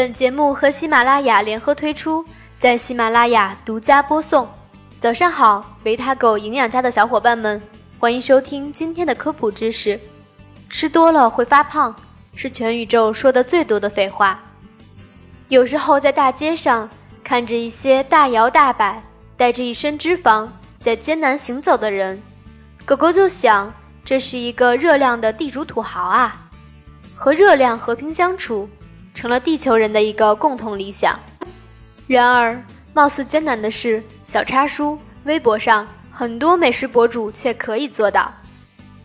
本节目和喜马拉雅联合推出，在喜马拉雅独家播送。早上好，维他狗营养家的小伙伴们，欢迎收听今天的科普知识。吃多了会发胖，是全宇宙说的最多的废话。有时候在大街上看着一些大摇大摆、带着一身脂肪在艰难行走的人，狗狗就想，这是一个热量的地主土豪啊。和热量和平相处，成了地球人的一个共同理想。然而，貌似艰难的事，小叉叔微博上很多美食博主却可以做到。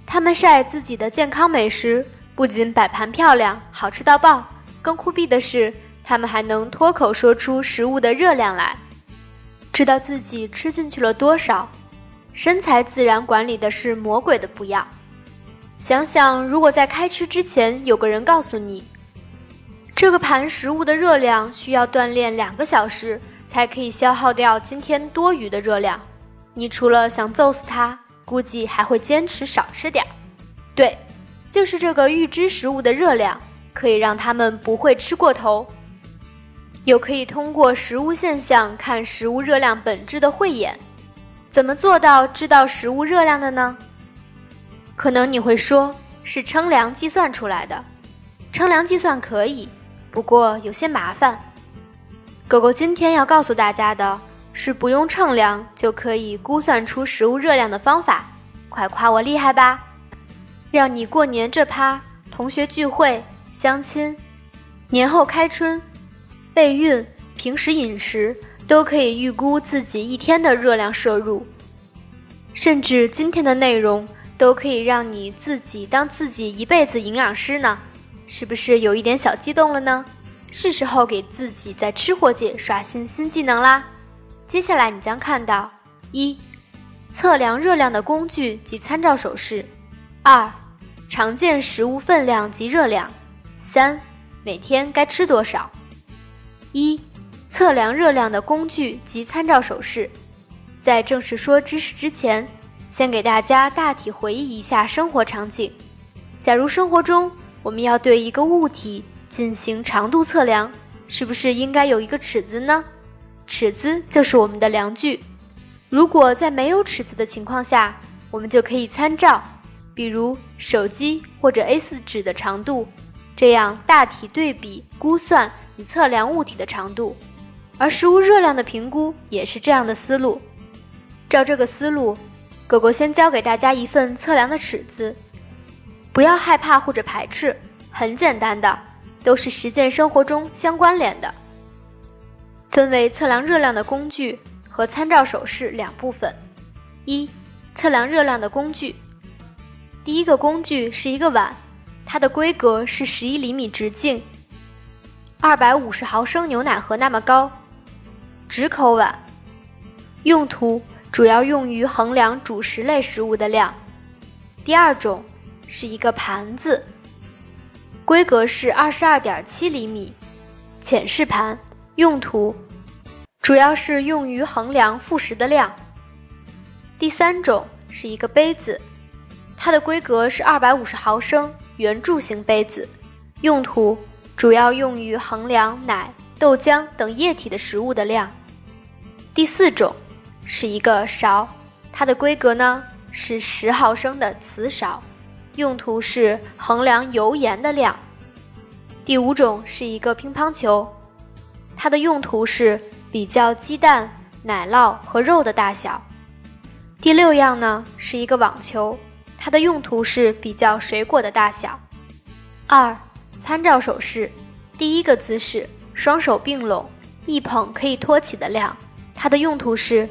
他们晒自己的健康美食，不仅摆盘漂亮，好吃到爆，更酷毙的是，他们还能脱口说出食物的热量来，知道自己吃进去了多少。身材自然管理的是魔鬼的不要。想想，如果在开吃之前有个人告诉你，这个盘食物的热量需要锻炼两个小时才可以消耗掉今天多余的热量，你除了想揍死它，估计还会坚持少吃点儿。对，就是这个预知食物的热量，可以让他们不会吃过头，又可以通过食物现象看食物热量本质的慧眼。怎么做到知道食物热量的呢？可能你会说，是称量计算出来的。称量计算可以，不过有些麻烦。狗狗今天要告诉大家的是，不用称量就可以估算出食物热量的方法。快夸我厉害吧！让你过年这趴、同学聚会、相亲、年后开春、备孕、平时饮食都可以预估自己一天的热量摄入，甚至今天的内容。都可以让你自己当自己一辈子营养师呢，是不是有一点小激动了呢？是时候给自己在吃货界刷新新技能啦！接下来你将看到：一、测量热量的工具及参照手势；二、常见食物分量及热量；三、每天该吃多少。一、测量热量的工具及参照手势。在正式说知识之前。先给大家大体回忆一下生活场景。假如生活中我们要对一个物体进行长度测量，是不是应该有一个尺子呢？尺子就是我们的量具。如果在没有尺子的情况下，我们就可以参照，比如手机或者 A4 纸的长度，这样大体对比估算以测量物体的长度。而食物热量的评估也是这样的思路。照这个思路。狗狗先教给大家一份测量的尺子，不要害怕或者排斥，很简单的，都是实践生活中相关联的。分为测量热量的工具和参照手势两部分。一、测量热量的工具。第一个工具是一个碗，它的规格是十一厘米直径，二百五十毫升牛奶盒那么高，直口碗，用途。主要用于衡量主食类食物的量。第二种是一个盘子，规格是二十二点七厘米，浅式盘，用途主要是用于衡量副食的量。第三种是一个杯子，它的规格是二百五十毫升，圆柱形杯子，用途主要用于衡量奶、豆浆等液体的食物的量。第四种。是一个勺，它的规格呢是十毫升的瓷勺，用途是衡量油盐的量。第五种是一个乒乓球，它的用途是比较鸡蛋、奶酪和肉的大小。第六样呢是一个网球，它的用途是比较水果的大小。二、参照手势，第一个姿势，双手并拢，一捧可以托起的量，它的用途是。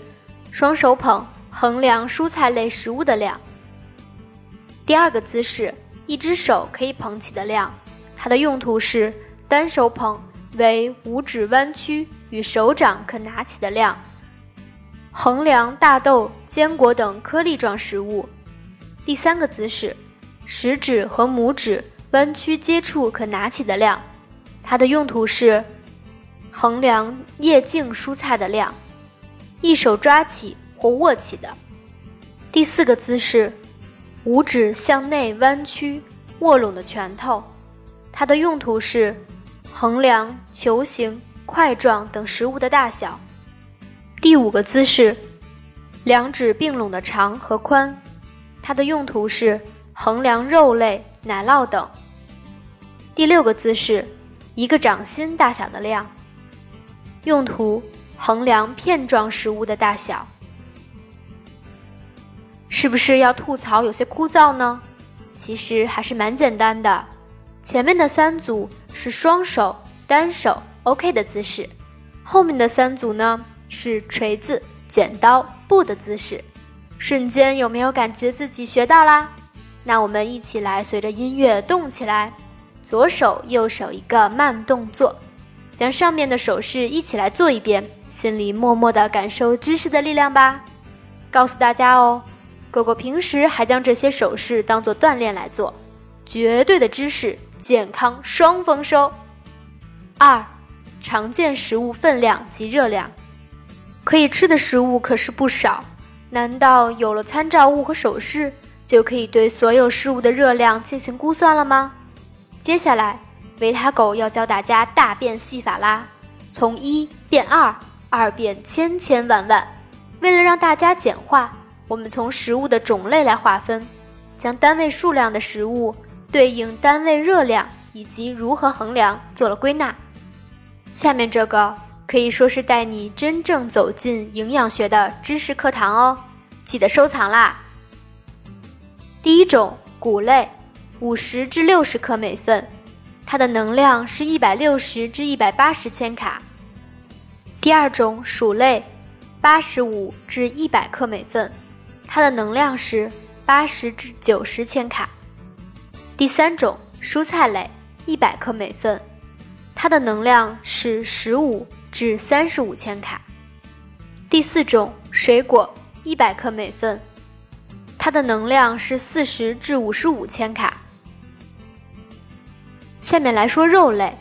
双手捧，衡量蔬菜类食物的量。第二个姿势，一只手可以捧起的量，它的用途是单手捧为五指弯曲与手掌可拿起的量，衡量大豆、坚果等颗粒状食物。第三个姿势，食指和拇指弯曲接触可拿起的量，它的用途是衡量叶茎蔬菜的量。一手抓起或握起的。第四个姿势，五指向内弯曲，握拢的拳头，它的用途是衡量球形、块状等食物的大小。第五个姿势，两指并拢的长和宽，它的用途是衡量肉类、奶酪等。第六个姿势，一个掌心大小的量，用途衡量片状食物的大小。是不是要吐槽有些枯燥呢？其实还是蛮简单的。前面的三组是双手、单手 OK 的姿势，后面的三组呢是锤子、剪刀、布的姿势。瞬间有没有感觉自己学到啦？那我们一起来随着音乐动起来，左手右手一个慢动作，将上面的手势一起来做一遍，心里默默的感受知识的力量吧。告诉大家哦。狗狗平时还将这些手势当做锻炼来做，绝对的知识，健康双丰收。二，常见食物分量及热量，可以吃的食物可是不少。难道有了参照物和手势，就可以对所有食物的热量进行估算了吗？接下来，维他狗要教大家大变戏法啦，从一变二，二变千千万万。为了让大家简化。我们从食物的种类来划分，将单位数量的食物对应单位热量以及如何衡量做了归纳。下面这个可以说是带你真正走进营养学的知识课堂哦，记得收藏啦。第一种谷类，五十至六十克每份，它的能量是一百六十至一百八十千卡。第二种薯类，八十五至一百克每份。它的能量是八十至九十千卡。第三种蔬菜类，一百克每份，它的能量是十五至三十五千卡。第四种水果，一百克每份，它的能量是四十至五十五千卡。下面来说肉类，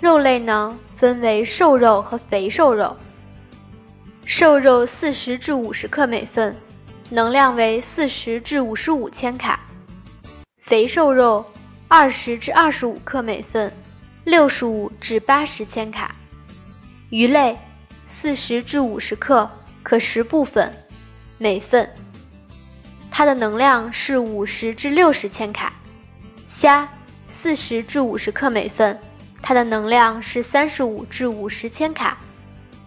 肉类呢分为瘦肉和肥瘦肉，瘦肉四十至五十克每份。能量为四十至五十五千卡，肥瘦肉二十至二十五克每份，六十五至八十千卡。鱼类四十至五十克，可食部分，每份，它的能量是五十至六十千卡。虾四十至五十克每份，它的能量是三十五至五十千卡。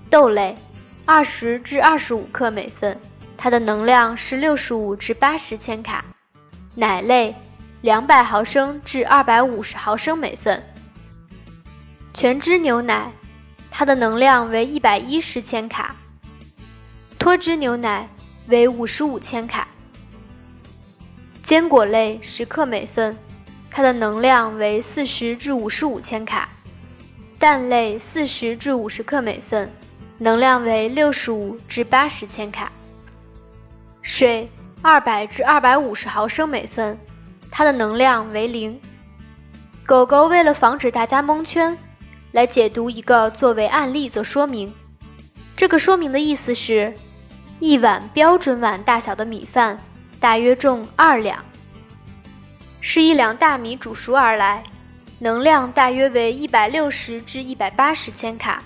豆类二十至二十五克每份。它的能量是六十五至八十千卡，奶类两百毫升至二百五十毫升每份。全脂牛奶，它的能量为一百一十千卡，脱脂牛奶为五十五千卡。坚果类十克每份，它的能量为四十至五十五千卡。蛋类四十至五十克每份，能量为六十五至八十千卡。水二百至二百五十毫升每份，它的能量为零。狗狗为了防止大家蒙圈，来解读一个作为案例做说明。这个说明的意思是，一碗标准碗大小的米饭大约重二两，是一两大米煮熟而来，能量大约为一百六十至一百八十千卡。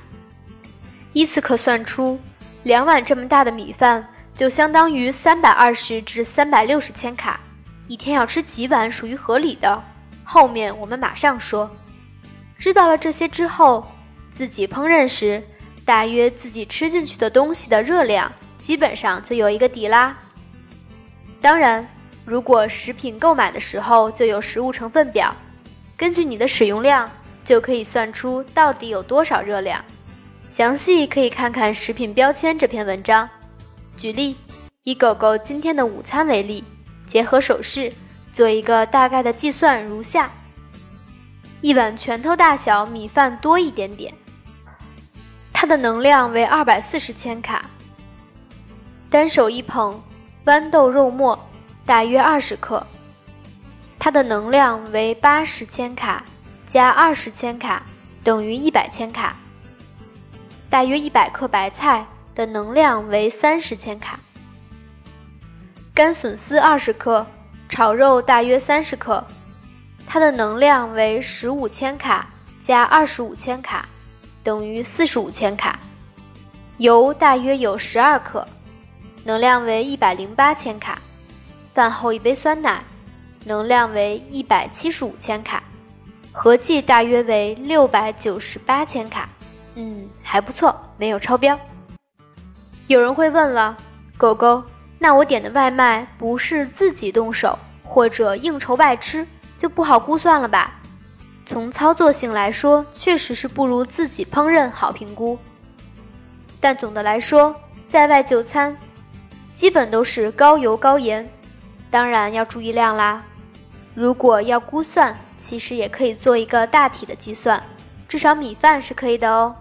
依次可算出，两碗这么大的米饭。就相当于三百二十至三百六十千卡，一天要吃几碗属于合理的。后面我们马上说。知道了这些之后，自己烹饪时，大约自己吃进去的东西的热量，基本上就有一个底啦。当然，如果食品购买的时候就有食物成分表，根据你的使用量，就可以算出到底有多少热量。详细可以看看食品标签这篇文章。举例，以狗狗今天的午餐为例，结合手势做一个大概的计算如下：一碗拳头大小米饭多一点点，它的能量为二百四十千卡；单手一捧豌豆肉末，大约二十克，它的能量为八十千卡加二十千卡等于一百千卡；大约一百克白菜。的能量为三十千卡，干笋丝二十克，炒肉大约三十克，它的能量为十五千卡加二十五千卡，等于四十五千卡。油大约有十二克，能量为一百零八千卡。饭后一杯酸奶，能量为一百七十五千卡，合计大约为六百九十八千卡。嗯，还不错，没有超标。有人会问了，狗狗，那我点的外卖不是自己动手或者应酬外吃，就不好估算了吧？从操作性来说，确实是不如自己烹饪好评估。但总的来说，在外就餐，基本都是高油高盐。当然要注意量啦。如果要估算，其实也可以做一个大体的计算，至少米饭是可以的哦。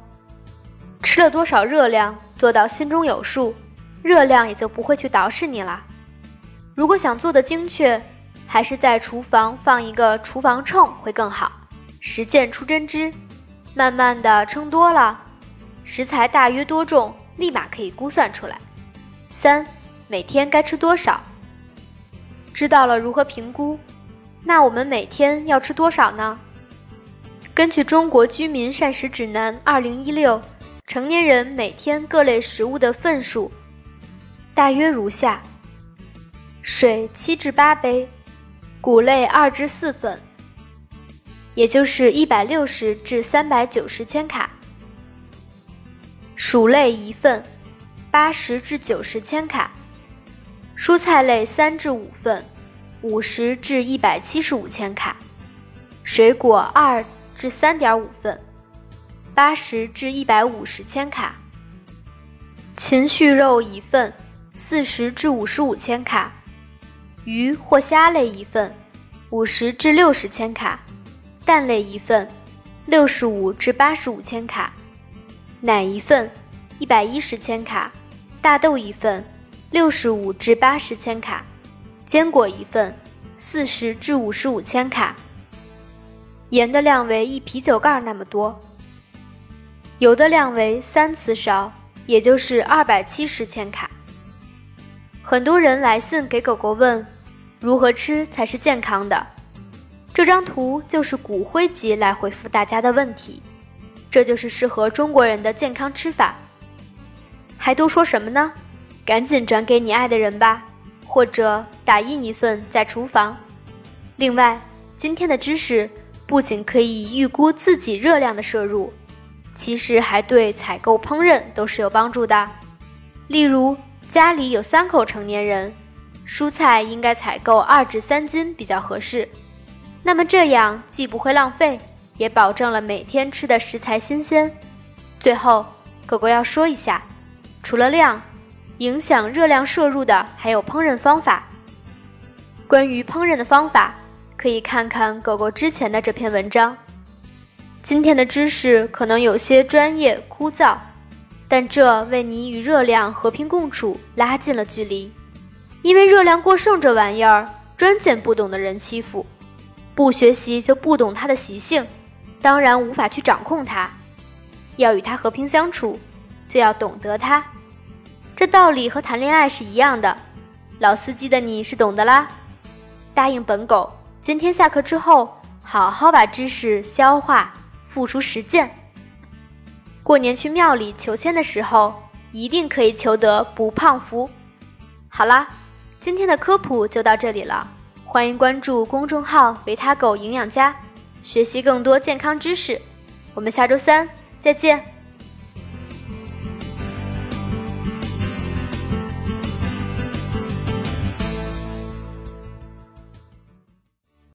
吃了多少热量，做到心中有数，热量也就不会去捯饬你啦。如果想做的精确，还是在厨房放一个厨房秤会更好。实践出真知，慢慢的称多了，食材大约多重，立马可以估算出来。三，每天该吃多少？知道了如何评估，那我们每天要吃多少呢？根据《中国居民膳食指南（二零一六）》，成年人每天各类食物的份数大约如下：水七至八杯，谷类二至四份，也就是一百六十至三百九十千卡；薯类一份，八十至九十千卡。蔬菜类三至五份，五十至一百七十五千卡；水果二至三点五份，八十至一百五十千卡；禽畜肉一份，四十至五十五千卡；鱼或虾类一份，五十至六十千卡；蛋类一份，六十五至八十五千卡；奶一份，一百一十千卡；大豆一份。六十五至八十千卡，坚果一份，四十至五十五千卡。盐的量为一啤酒盖那么多。油的量为三次勺，也就是二百七十千卡。很多人来信给狗狗问，如何吃才是健康的？这张图就是骨灰级来回复大家的问题，这就是适合中国人的健康吃法。还多说什么呢？赶紧转给你爱的人吧，或者打印一份在厨房。另外，今天的知识不仅可以预估自己热量的摄入，其实还对采购烹饪都是有帮助的。例如，家里有三口成年人，蔬菜应该采购二至三斤比较合适。那么这样既不会浪费，也保证了每天吃的食材新鲜。最后，狗狗要说一下，除了量。影响热量摄入的还有烹饪方法。关于烹饪的方法，可以看看狗狗之前的这篇文章。今天的知识可能有些专业枯燥，但这为你与热量和平共处拉近了距离。因为热量过剩这玩意儿，专捡不懂的人欺负，不学习就不懂它的习性，当然无法去掌控它。要与它和平相处，就要懂得它。这道理和谈恋爱是一样的，老司机的你是懂的啦。答应本狗，今天下课之后好好把知识消化，付出实践。过年去庙里求签的时候，一定可以求得不胖福。好啦，今天的科普就到这里了，欢迎关注公众号“维他狗营养家”，学习更多健康知识。我们下周三再见。